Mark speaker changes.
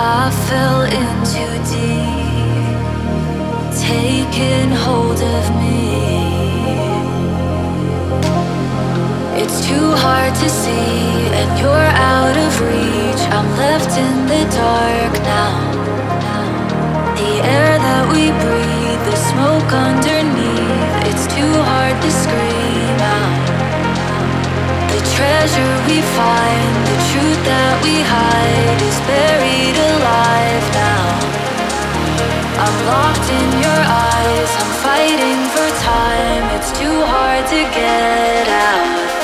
Speaker 1: I fell into deep, taking hold of me. It's too hard to see, and you're out of reach. I'm left in the dark now. The air that we breathe, the smoke underneath, it's too hard to scream the treasure we find, the truth that we hide is buried alive now. I'm locked in your eyes, I'm fighting for time, it's too hard to get out.